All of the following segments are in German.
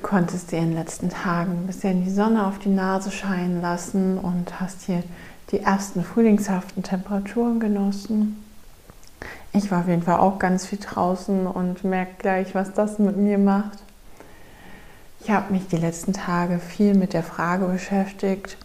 Du konntest dir in den letzten Tagen ein bisschen die Sonne auf die Nase scheinen lassen und hast hier die ersten frühlingshaften Temperaturen genossen. Ich war auf jeden Fall auch ganz viel draußen und merke gleich, was das mit mir macht. Ich habe mich die letzten Tage viel mit der Frage beschäftigt,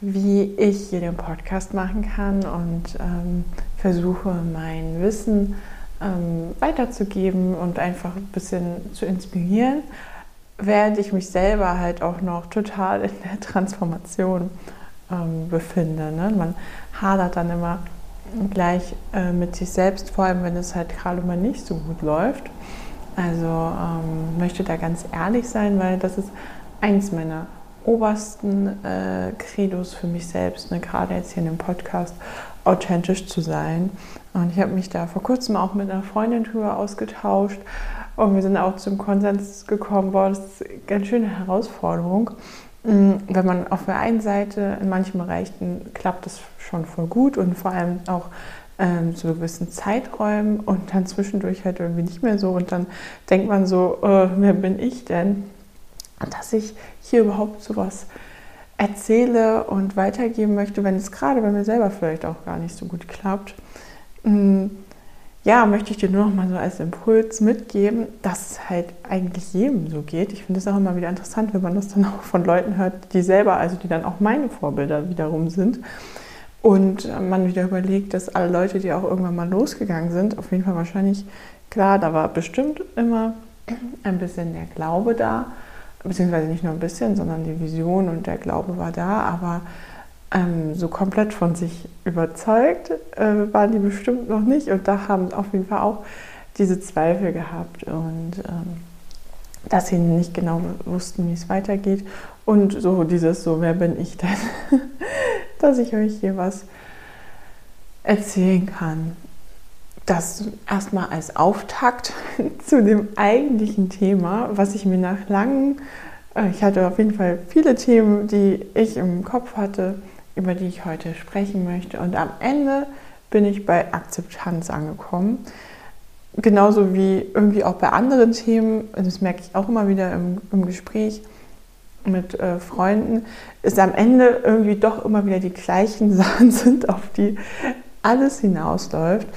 wie ich hier den Podcast machen kann und ähm, versuche mein Wissen ähm, weiterzugeben und einfach ein bisschen zu inspirieren während ich mich selber halt auch noch total in der Transformation ähm, befinde. Ne? Man hadert dann immer gleich äh, mit sich selbst, vor allem wenn es halt gerade mal nicht so gut läuft. Also ähm, möchte da ganz ehrlich sein, weil das ist eins meiner obersten äh, Credos für mich selbst, ne? gerade jetzt hier in dem Podcast, authentisch zu sein. Und ich habe mich da vor kurzem auch mit einer Freundin drüber ausgetauscht und wir sind auch zum Konsens gekommen, boah, das ist eine ganz schöne Herausforderung. Mm, wenn man auf der einen Seite in manchen Bereichen klappt das schon voll gut und vor allem auch ähm, zu gewissen Zeiträumen und dann zwischendurch halt irgendwie nicht mehr so und dann denkt man so, äh, wer bin ich denn, dass ich hier überhaupt sowas erzähle und weitergeben möchte, wenn es gerade bei mir selber vielleicht auch gar nicht so gut klappt. Mm, ja, möchte ich dir nur noch mal so als Impuls mitgeben, dass es halt eigentlich jedem so geht. Ich finde es auch immer wieder interessant, wenn man das dann auch von Leuten hört, die selber, also die dann auch meine Vorbilder wiederum sind. Und man wieder überlegt, dass alle Leute, die auch irgendwann mal losgegangen sind, auf jeden Fall wahrscheinlich, klar, da war bestimmt immer ein bisschen der Glaube da, beziehungsweise nicht nur ein bisschen, sondern die Vision und der Glaube war da, aber ähm, so komplett von sich überzeugt äh, waren die bestimmt noch nicht und da haben auf jeden Fall auch diese Zweifel gehabt und ähm, dass sie nicht genau wussten, wie es weitergeht und so dieses so, wer bin ich denn, dass ich euch hier was erzählen kann. Das erstmal als Auftakt zu dem eigentlichen Thema, was ich mir nach langen, äh, ich hatte auf jeden Fall viele Themen, die ich im Kopf hatte, über die ich heute sprechen möchte. Und am Ende bin ich bei Akzeptanz angekommen. Genauso wie irgendwie auch bei anderen Themen, das merke ich auch immer wieder im, im Gespräch mit äh, Freunden, ist am Ende irgendwie doch immer wieder die gleichen Sachen sind, auf die alles hinausläuft.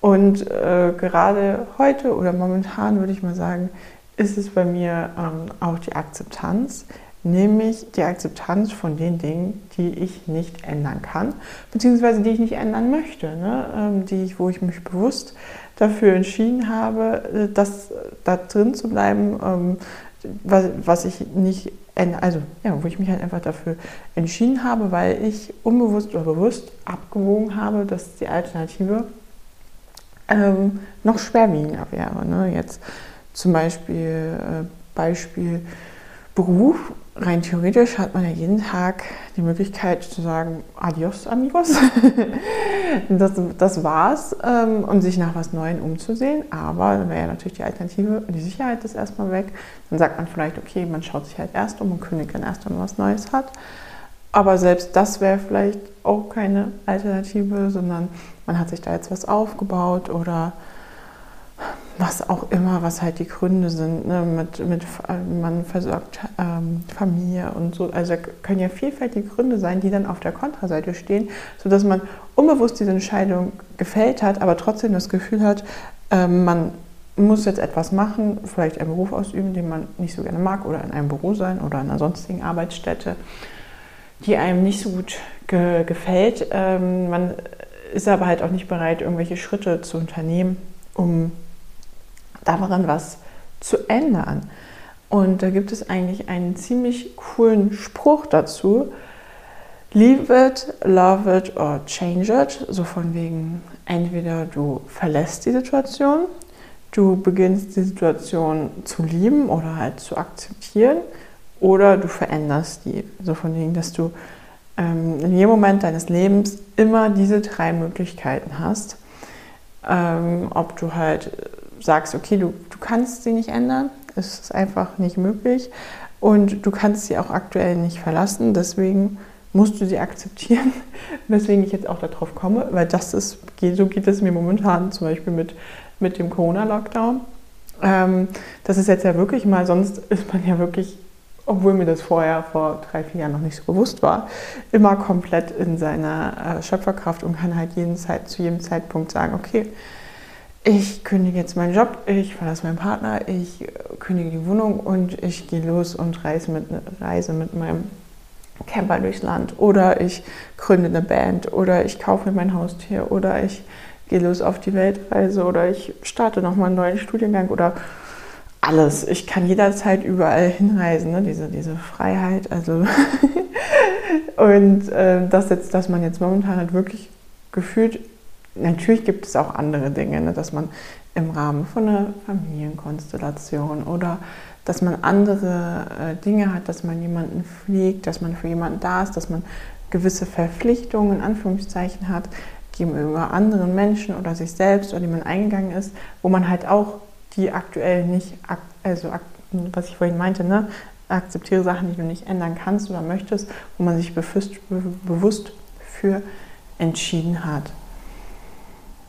Und äh, gerade heute oder momentan würde ich mal sagen, ist es bei mir ähm, auch die Akzeptanz nämlich die Akzeptanz von den Dingen, die ich nicht ändern kann, beziehungsweise die ich nicht ändern möchte, ne? Ähm, die ich, wo ich mich bewusst dafür entschieden habe, äh, das, da drin zu bleiben, ähm, was, was ich nicht also ja, wo ich mich halt einfach dafür entschieden habe, weil ich unbewusst oder bewusst abgewogen habe, dass die Alternative ähm, noch schwerwiegender wäre. Ne? Jetzt zum Beispiel äh, Beispiel Beruf, rein theoretisch hat man ja jeden Tag die Möglichkeit zu sagen, adios amigos, das, das war's, ähm, und sich nach was Neuem umzusehen. Aber dann wäre ja natürlich die Alternative, die Sicherheit ist erstmal weg. Dann sagt man vielleicht, okay, man schaut sich halt erst um und kündigt dann erst, wenn man was Neues hat. Aber selbst das wäre vielleicht auch keine Alternative, sondern man hat sich da jetzt was aufgebaut oder was auch immer, was halt die Gründe sind, ne? mit, mit man versorgt ähm, Familie und so. Also können ja vielfältige Gründe sein, die dann auf der Kontraseite stehen, sodass man unbewusst diese Entscheidung gefällt hat, aber trotzdem das Gefühl hat, ähm, man muss jetzt etwas machen, vielleicht einen Beruf ausüben, den man nicht so gerne mag, oder in einem Büro sein oder in einer sonstigen Arbeitsstätte, die einem nicht so gut ge gefällt. Ähm, man ist aber halt auch nicht bereit, irgendwelche Schritte zu unternehmen, um daran was zu ändern. Und da gibt es eigentlich einen ziemlich coolen Spruch dazu. Leave it, love it or change it. So von wegen, entweder du verlässt die Situation, du beginnst die Situation zu lieben oder halt zu akzeptieren oder du veränderst die. So von wegen, dass du ähm, in jedem Moment deines Lebens immer diese drei Möglichkeiten hast. Ähm, ob du halt sagst, okay, du, du kannst sie nicht ändern, es ist einfach nicht möglich und du kannst sie auch aktuell nicht verlassen, deswegen musst du sie akzeptieren, weswegen ich jetzt auch darauf komme, weil das ist, so geht es mir momentan zum Beispiel mit, mit dem Corona-Lockdown. Ähm, das ist jetzt ja wirklich mal, sonst ist man ja wirklich obwohl mir das vorher vor drei, vier Jahren noch nicht so bewusst war, immer komplett in seiner äh, Schöpferkraft und kann halt jeden Zeit, zu jedem Zeitpunkt sagen, okay, ich kündige jetzt meinen Job, ich verlasse meinen Partner, ich kündige die Wohnung und ich gehe los und reise mit, reise mit meinem Camper durchs Land oder ich gründe eine Band oder ich kaufe mein Haustier oder ich gehe los auf die Weltreise oder ich starte nochmal einen neuen Studiengang oder alles. Ich kann jederzeit überall hinreisen, ne? diese, diese Freiheit. Also und äh, das jetzt, dass man jetzt momentan halt wirklich gefühlt, natürlich gibt es auch andere Dinge, ne? dass man im Rahmen von einer Familienkonstellation oder dass man andere äh, Dinge hat, dass man jemanden fliegt, dass man für jemanden da ist, dass man gewisse Verpflichtungen in Anführungszeichen hat gegenüber anderen Menschen oder sich selbst oder die man eingegangen ist, wo man halt auch die aktuell nicht, also was ich vorhin meinte, ne? akzeptiere Sachen, die du nicht ändern kannst oder möchtest, wo man sich bewusst, bewusst für entschieden hat.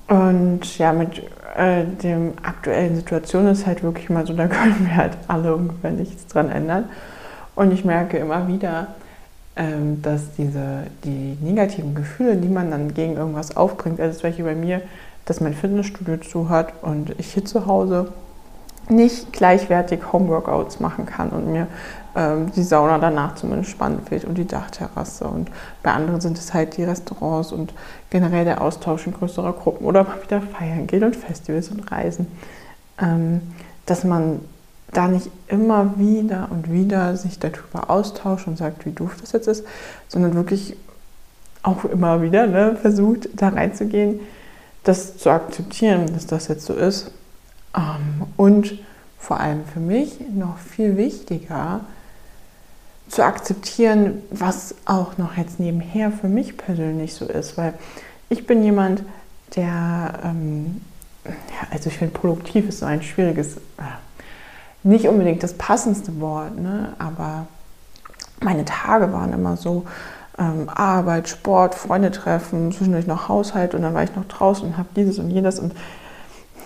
Und ja, mit äh, der aktuellen Situation ist halt wirklich mal so, da können wir halt alle ungefähr nichts dran ändern. Und ich merke immer wieder, ähm, dass diese, die negativen Gefühle, die man dann gegen irgendwas aufbringt, also zum Beispiel bei mir, dass mein Fitnessstudio zu hat und ich hier zu Hause nicht gleichwertig Homeworkouts machen kann und mir ähm, die Sauna danach zum Entspannen fehlt und die Dachterrasse. Und bei anderen sind es halt die Restaurants und generell der Austausch in größerer Gruppen oder mal wieder feiern geht und Festivals und Reisen. Ähm, dass man da nicht immer wieder und wieder sich darüber austauscht und sagt, wie doof das jetzt ist, sondern wirklich auch immer wieder ne, versucht, da reinzugehen das zu akzeptieren, dass das jetzt so ist. Ähm, und vor allem für mich noch viel wichtiger, zu akzeptieren, was auch noch jetzt nebenher für mich persönlich so ist. Weil ich bin jemand, der, ähm, ja, also ich finde, produktiv ist so ein schwieriges, äh, nicht unbedingt das passendste Wort, ne? aber meine Tage waren immer so, ähm, Arbeit, Sport, Freunde treffen, zwischendurch noch Haushalt und dann war ich noch draußen und habe dieses und jenes und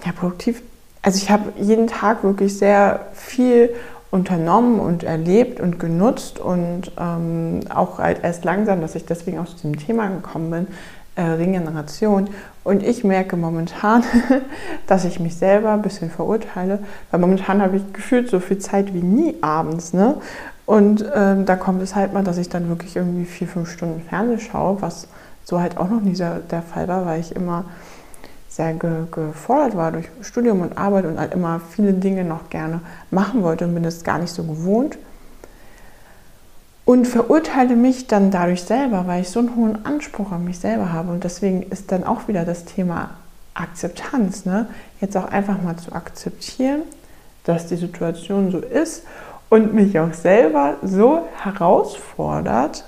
ja, produktiv. Also ich habe jeden Tag wirklich sehr viel unternommen und erlebt und genutzt und ähm, auch halt erst langsam, dass ich deswegen auch zu diesem Thema gekommen bin, äh, Regeneration. Und ich merke momentan, dass ich mich selber ein bisschen verurteile, weil momentan habe ich gefühlt so viel Zeit wie nie abends. Ne? Und ähm, da kommt es halt mal, dass ich dann wirklich irgendwie vier, fünf Stunden Fernsehen schaue, was so halt auch noch nie der Fall war, weil ich immer sehr ge gefordert war durch Studium und Arbeit und halt immer viele Dinge noch gerne machen wollte und bin es gar nicht so gewohnt. Und verurteile mich dann dadurch selber, weil ich so einen hohen Anspruch an mich selber habe. Und deswegen ist dann auch wieder das Thema Akzeptanz. Ne? Jetzt auch einfach mal zu akzeptieren, dass die Situation so ist und mich auch selber so herausfordert,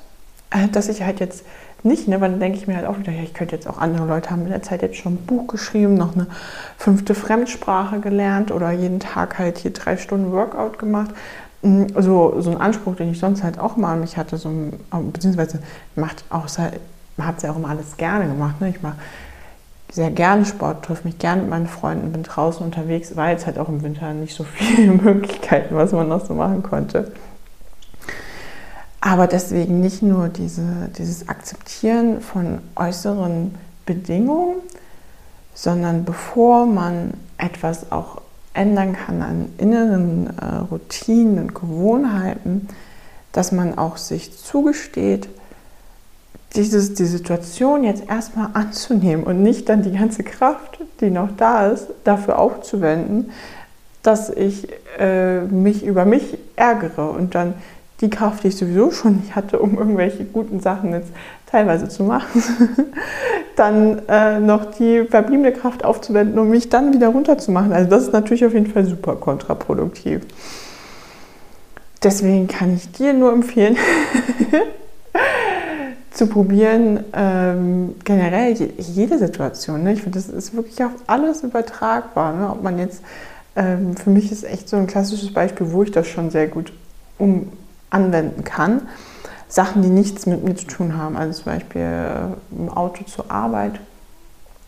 äh, dass ich halt jetzt nicht, ne, weil dann denke ich mir halt auch wieder, ja, ich könnte jetzt auch andere Leute haben in der Zeit jetzt schon ein Buch geschrieben, noch eine fünfte Fremdsprache gelernt oder jeden Tag halt hier drei Stunden Workout gemacht. Mm, so, so ein Anspruch, den ich sonst halt auch mal an mich hatte, so, beziehungsweise macht auch, hat es ja auch immer alles gerne gemacht. Ne? Ich mache sehr gerne Sport, treffe mich gerne mit meinen Freunden, bin draußen unterwegs, war jetzt halt auch im Winter nicht so viele Möglichkeiten, was man noch so machen konnte. Aber deswegen nicht nur diese, dieses Akzeptieren von äußeren Bedingungen, sondern bevor man etwas auch ändern kann an inneren äh, Routinen und Gewohnheiten, dass man auch sich zugesteht, dieses, die Situation jetzt erstmal anzunehmen und nicht dann die ganze Kraft, die noch da ist, dafür aufzuwenden, dass ich äh, mich über mich ärgere und dann die Kraft, die ich sowieso schon nicht hatte, um irgendwelche guten Sachen jetzt teilweise zu machen, dann äh, noch die verbliebene Kraft aufzuwenden, um mich dann wieder runterzumachen. Also das ist natürlich auf jeden Fall super kontraproduktiv. Deswegen kann ich dir nur empfehlen, zu probieren, ähm, generell jede Situation. Ne? Ich finde, das ist wirklich auf alles übertragbar. Ne? Ob man jetzt, ähm, für mich ist echt so ein klassisches Beispiel, wo ich das schon sehr gut um anwenden kann. Sachen, die nichts mit mir zu tun haben, also zum Beispiel äh, im Auto zur Arbeit,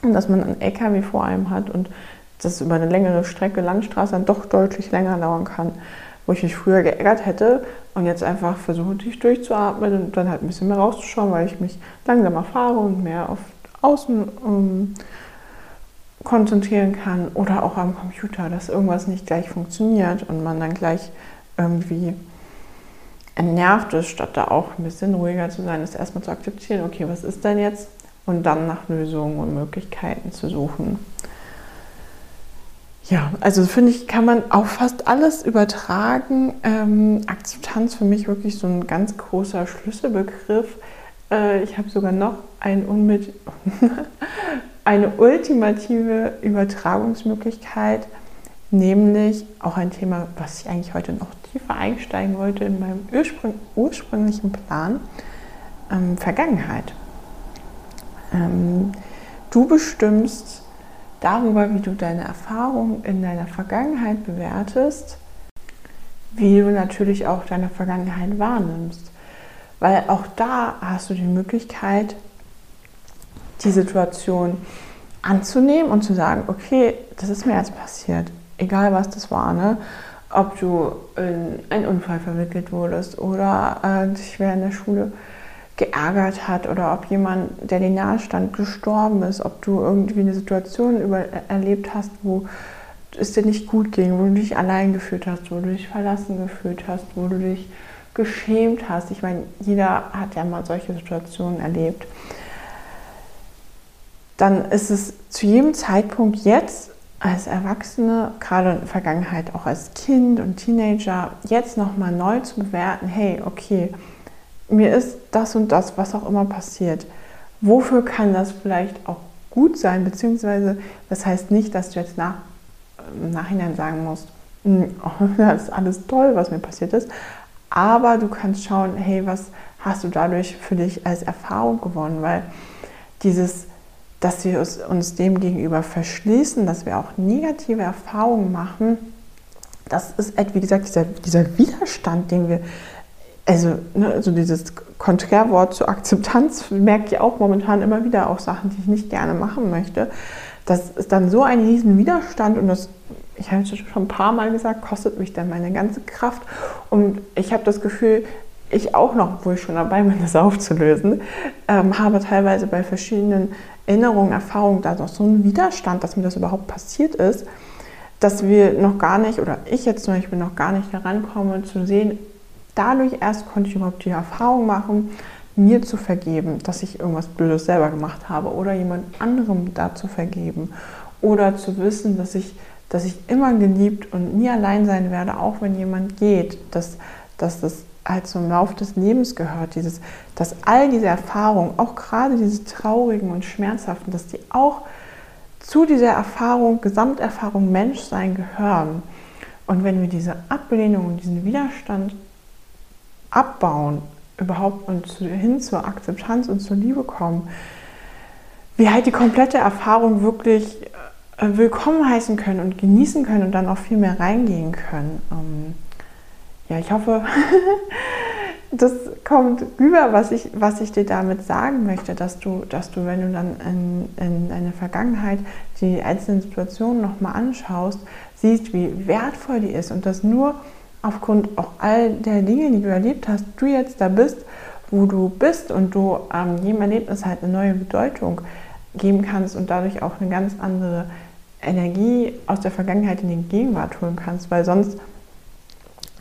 dass man einen LKW vor einem hat und das über eine längere Strecke Landstraße dann doch deutlich länger dauern kann wo ich mich früher geärgert hätte und jetzt einfach versuche, tief durchzuatmen und dann halt ein bisschen mehr rauszuschauen, weil ich mich langsamer fahre und mehr auf Außen ähm, konzentrieren kann oder auch am Computer, dass irgendwas nicht gleich funktioniert und man dann gleich irgendwie entnervt ist, statt da auch ein bisschen ruhiger zu sein, ist erstmal zu akzeptieren, okay, was ist denn jetzt? Und dann nach Lösungen und Möglichkeiten zu suchen. Ja, also finde ich, kann man auf fast alles übertragen. Ähm, Akzeptanz für mich wirklich so ein ganz großer Schlüsselbegriff. Äh, ich habe sogar noch ein eine ultimative Übertragungsmöglichkeit, nämlich auch ein Thema, was ich eigentlich heute noch tiefer einsteigen wollte in meinem ursprüng ursprünglichen Plan, ähm, Vergangenheit. Ähm, du bestimmst, darüber, wie du deine Erfahrungen in deiner Vergangenheit bewertest, wie du natürlich auch deine Vergangenheit wahrnimmst. Weil auch da hast du die Möglichkeit, die Situation anzunehmen und zu sagen, okay, das ist mir jetzt passiert, egal was das war, ne? ob du in einen Unfall verwickelt wurdest oder äh, dich während der Schule geärgert hat oder ob jemand, der dir nahe stand, gestorben ist, ob du irgendwie eine Situation über, erlebt hast, wo es dir nicht gut ging, wo du dich allein gefühlt hast, wo du dich verlassen gefühlt hast, wo du dich geschämt hast. Ich meine, jeder hat ja mal solche Situationen erlebt. Dann ist es zu jedem Zeitpunkt jetzt als Erwachsene, gerade in der Vergangenheit auch als Kind und Teenager, jetzt nochmal neu zu bewerten, hey, okay, mir ist das und das, was auch immer passiert. Wofür kann das vielleicht auch gut sein? Beziehungsweise, das heißt nicht, dass du jetzt nach, im Nachhinein sagen musst, hm, das ist alles toll, was mir passiert ist. Aber du kannst schauen, hey, was hast du dadurch für dich als Erfahrung gewonnen? Weil dieses, dass wir uns dem gegenüber verschließen, dass wir auch negative Erfahrungen machen, das ist, wie gesagt, dieser, dieser Widerstand, den wir also, ne, also dieses Konträrwort zur Akzeptanz merke ich auch momentan immer wieder auch Sachen, die ich nicht gerne machen möchte. Das ist dann so ein riesen Widerstand und das, ich habe es schon ein paar Mal gesagt, kostet mich dann meine ganze Kraft und ich habe das Gefühl, ich auch noch, wo ich schon dabei bin, das aufzulösen, ähm, habe teilweise bei verschiedenen Erinnerungen, Erfahrungen da doch so einen Widerstand, dass mir das überhaupt passiert ist, dass wir noch gar nicht, oder ich jetzt zum Beispiel noch gar nicht herankomme zu sehen, dadurch erst konnte ich überhaupt die Erfahrung machen, mir zu vergeben, dass ich irgendwas Blödes selber gemacht habe oder jemand anderem da zu vergeben. Oder zu wissen, dass ich, dass ich immer geliebt und nie allein sein werde, auch wenn jemand geht, dass, dass das halt zum Lauf des Lebens gehört, dieses, dass all diese Erfahrungen, auch gerade diese traurigen und schmerzhaften, dass die auch zu dieser Erfahrung, Gesamterfahrung Menschsein gehören. Und wenn wir diese Ablehnung und diesen Widerstand abbauen, überhaupt und hin zur Akzeptanz und zur Liebe kommen, wir halt die komplette Erfahrung wirklich äh, willkommen heißen können und genießen können und dann auch viel mehr reingehen können. Ja, ich hoffe, das kommt rüber, was ich, was ich dir damit sagen möchte, dass du, dass du, wenn du dann in, in deine Vergangenheit die einzelnen Situationen nochmal anschaust, siehst, wie wertvoll die ist und dass nur aufgrund auch all der Dinge, die du erlebt hast, du jetzt da bist, wo du bist und du ähm, jedem Erlebnis halt eine neue Bedeutung geben kannst und dadurch auch eine ganz andere Energie aus der Vergangenheit in die Gegenwart holen kannst, weil sonst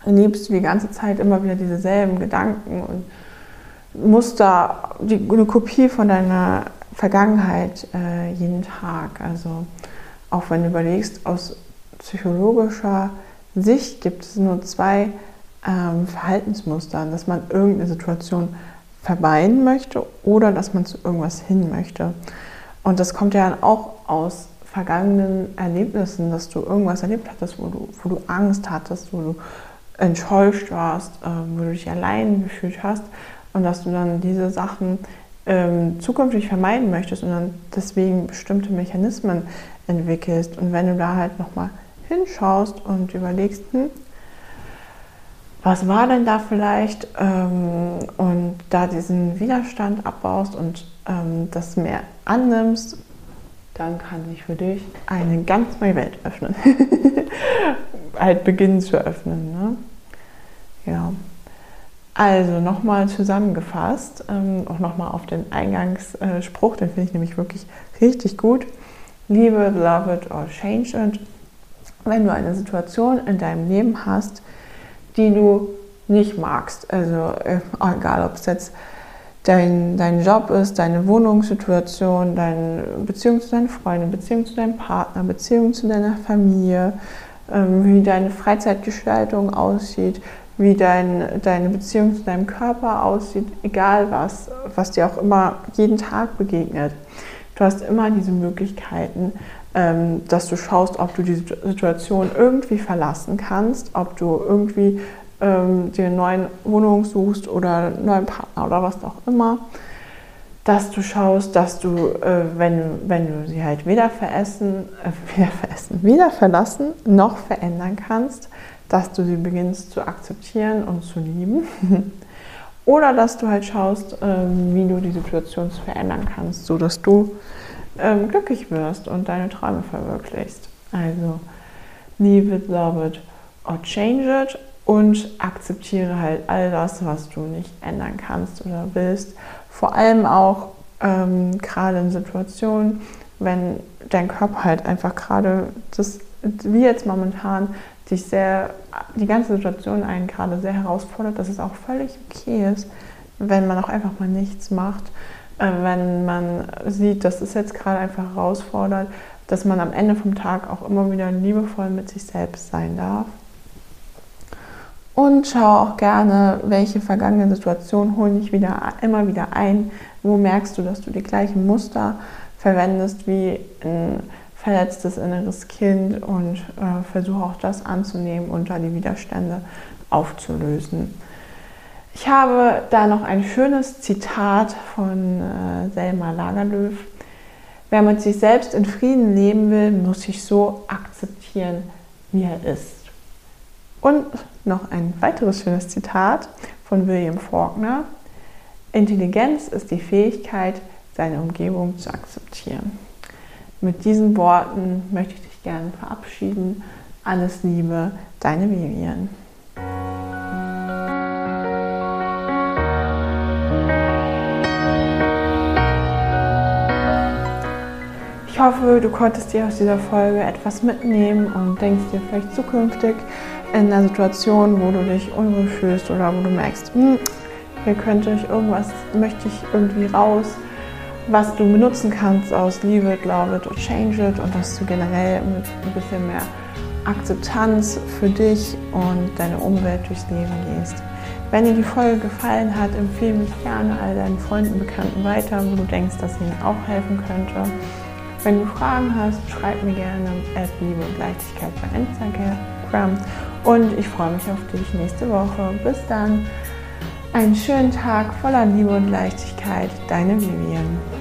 erlebst du die ganze Zeit immer wieder dieselben Gedanken und Muster, die, eine Kopie von deiner Vergangenheit äh, jeden Tag. Also auch wenn du überlegst, aus psychologischer Sicht gibt es nur zwei ähm, Verhaltensmuster, dass man irgendeine Situation vermeiden möchte oder dass man zu irgendwas hin möchte. Und das kommt ja auch aus vergangenen Erlebnissen, dass du irgendwas erlebt hattest, wo du, wo du Angst hattest, wo du enttäuscht warst, äh, wo du dich allein gefühlt hast und dass du dann diese Sachen ähm, zukünftig vermeiden möchtest und dann deswegen bestimmte Mechanismen entwickelst. Und wenn du da halt nochmal hinschaust und überlegst, hm, was war denn da vielleicht ähm, und da diesen Widerstand abbaust und ähm, das mehr annimmst, dann kann sich für dich eine ganz neue Welt öffnen. halt beginnen zu öffnen. Ne? Ja. Also nochmal zusammengefasst, ähm, auch nochmal auf den Eingangsspruch, den finde ich nämlich wirklich richtig gut. Liebe, love it or change it. Wenn du eine Situation in deinem Leben hast, die du nicht magst, also äh, egal ob es jetzt dein, dein Job ist, deine Wohnungssituation, deine Beziehung zu deinen Freunden, Beziehung zu deinem Partner, Beziehung zu deiner Familie, ähm, wie deine Freizeitgestaltung aussieht, wie dein, deine Beziehung zu deinem Körper aussieht, egal was, was dir auch immer jeden Tag begegnet. Du hast immer diese Möglichkeiten, ähm, dass du schaust, ob du die Situation irgendwie verlassen kannst, ob du irgendwie ähm, dir eine neue Wohnung suchst oder einen neuen Partner oder was auch immer. Dass du schaust, dass du, äh, wenn, wenn du sie halt weder veressen, äh, weder veressen, weder verlassen noch verändern kannst, dass du sie beginnst zu akzeptieren und zu lieben. Oder dass du halt schaust, ähm, wie du die Situation verändern kannst, sodass du ähm, glücklich wirst und deine Träume verwirklichst. Also, leave it, love it or change it und akzeptiere halt all das, was du nicht ändern kannst oder willst. Vor allem auch ähm, gerade in Situationen, wenn dein Körper halt einfach gerade das, wie jetzt momentan, dich sehr, die ganze Situation einen gerade sehr herausfordert, dass es auch völlig okay ist, wenn man auch einfach mal nichts macht, äh, wenn man sieht, dass es jetzt gerade einfach herausfordert, dass man am Ende vom Tag auch immer wieder liebevoll mit sich selbst sein darf. Und schau auch gerne, welche vergangenen Situationen holen dich wieder, immer wieder ein. Wo merkst du, dass du die gleichen Muster verwendest wie ein verletztes inneres Kind und äh, versuche auch das anzunehmen und da die Widerstände aufzulösen. Ich habe da noch ein schönes Zitat von äh, Selma Lagerlöf. Wer mit sich selbst in Frieden leben will, muss sich so akzeptieren, wie er ist. Und noch ein weiteres schönes Zitat von William Faulkner. Intelligenz ist die Fähigkeit, seine Umgebung zu akzeptieren. Mit diesen Worten möchte ich dich gerne verabschieden. Alles Liebe, deine Vivian. Ich hoffe, du konntest dir aus dieser Folge etwas mitnehmen und denkst dir vielleicht zukünftig in einer Situation, wo du dich unruhig fühlst oder wo du merkst, hm, hier könnte ich irgendwas, möchte ich irgendwie raus was du benutzen kannst aus Leave it, Love it or Change it und dass du generell mit ein bisschen mehr Akzeptanz für dich und deine Umwelt durchs Leben gehst. Wenn dir die Folge gefallen hat, empfehle mich gerne all deinen Freunden, Bekannten weiter, wo du denkst, dass ihnen auch helfen könnte. Wenn du Fragen hast, schreib mir gerne at Liebe und Leichtigkeit bei Instagram. Und ich freue mich auf dich nächste Woche. Bis dann. Einen schönen Tag voller Liebe und Leichtigkeit. Deine Vivian.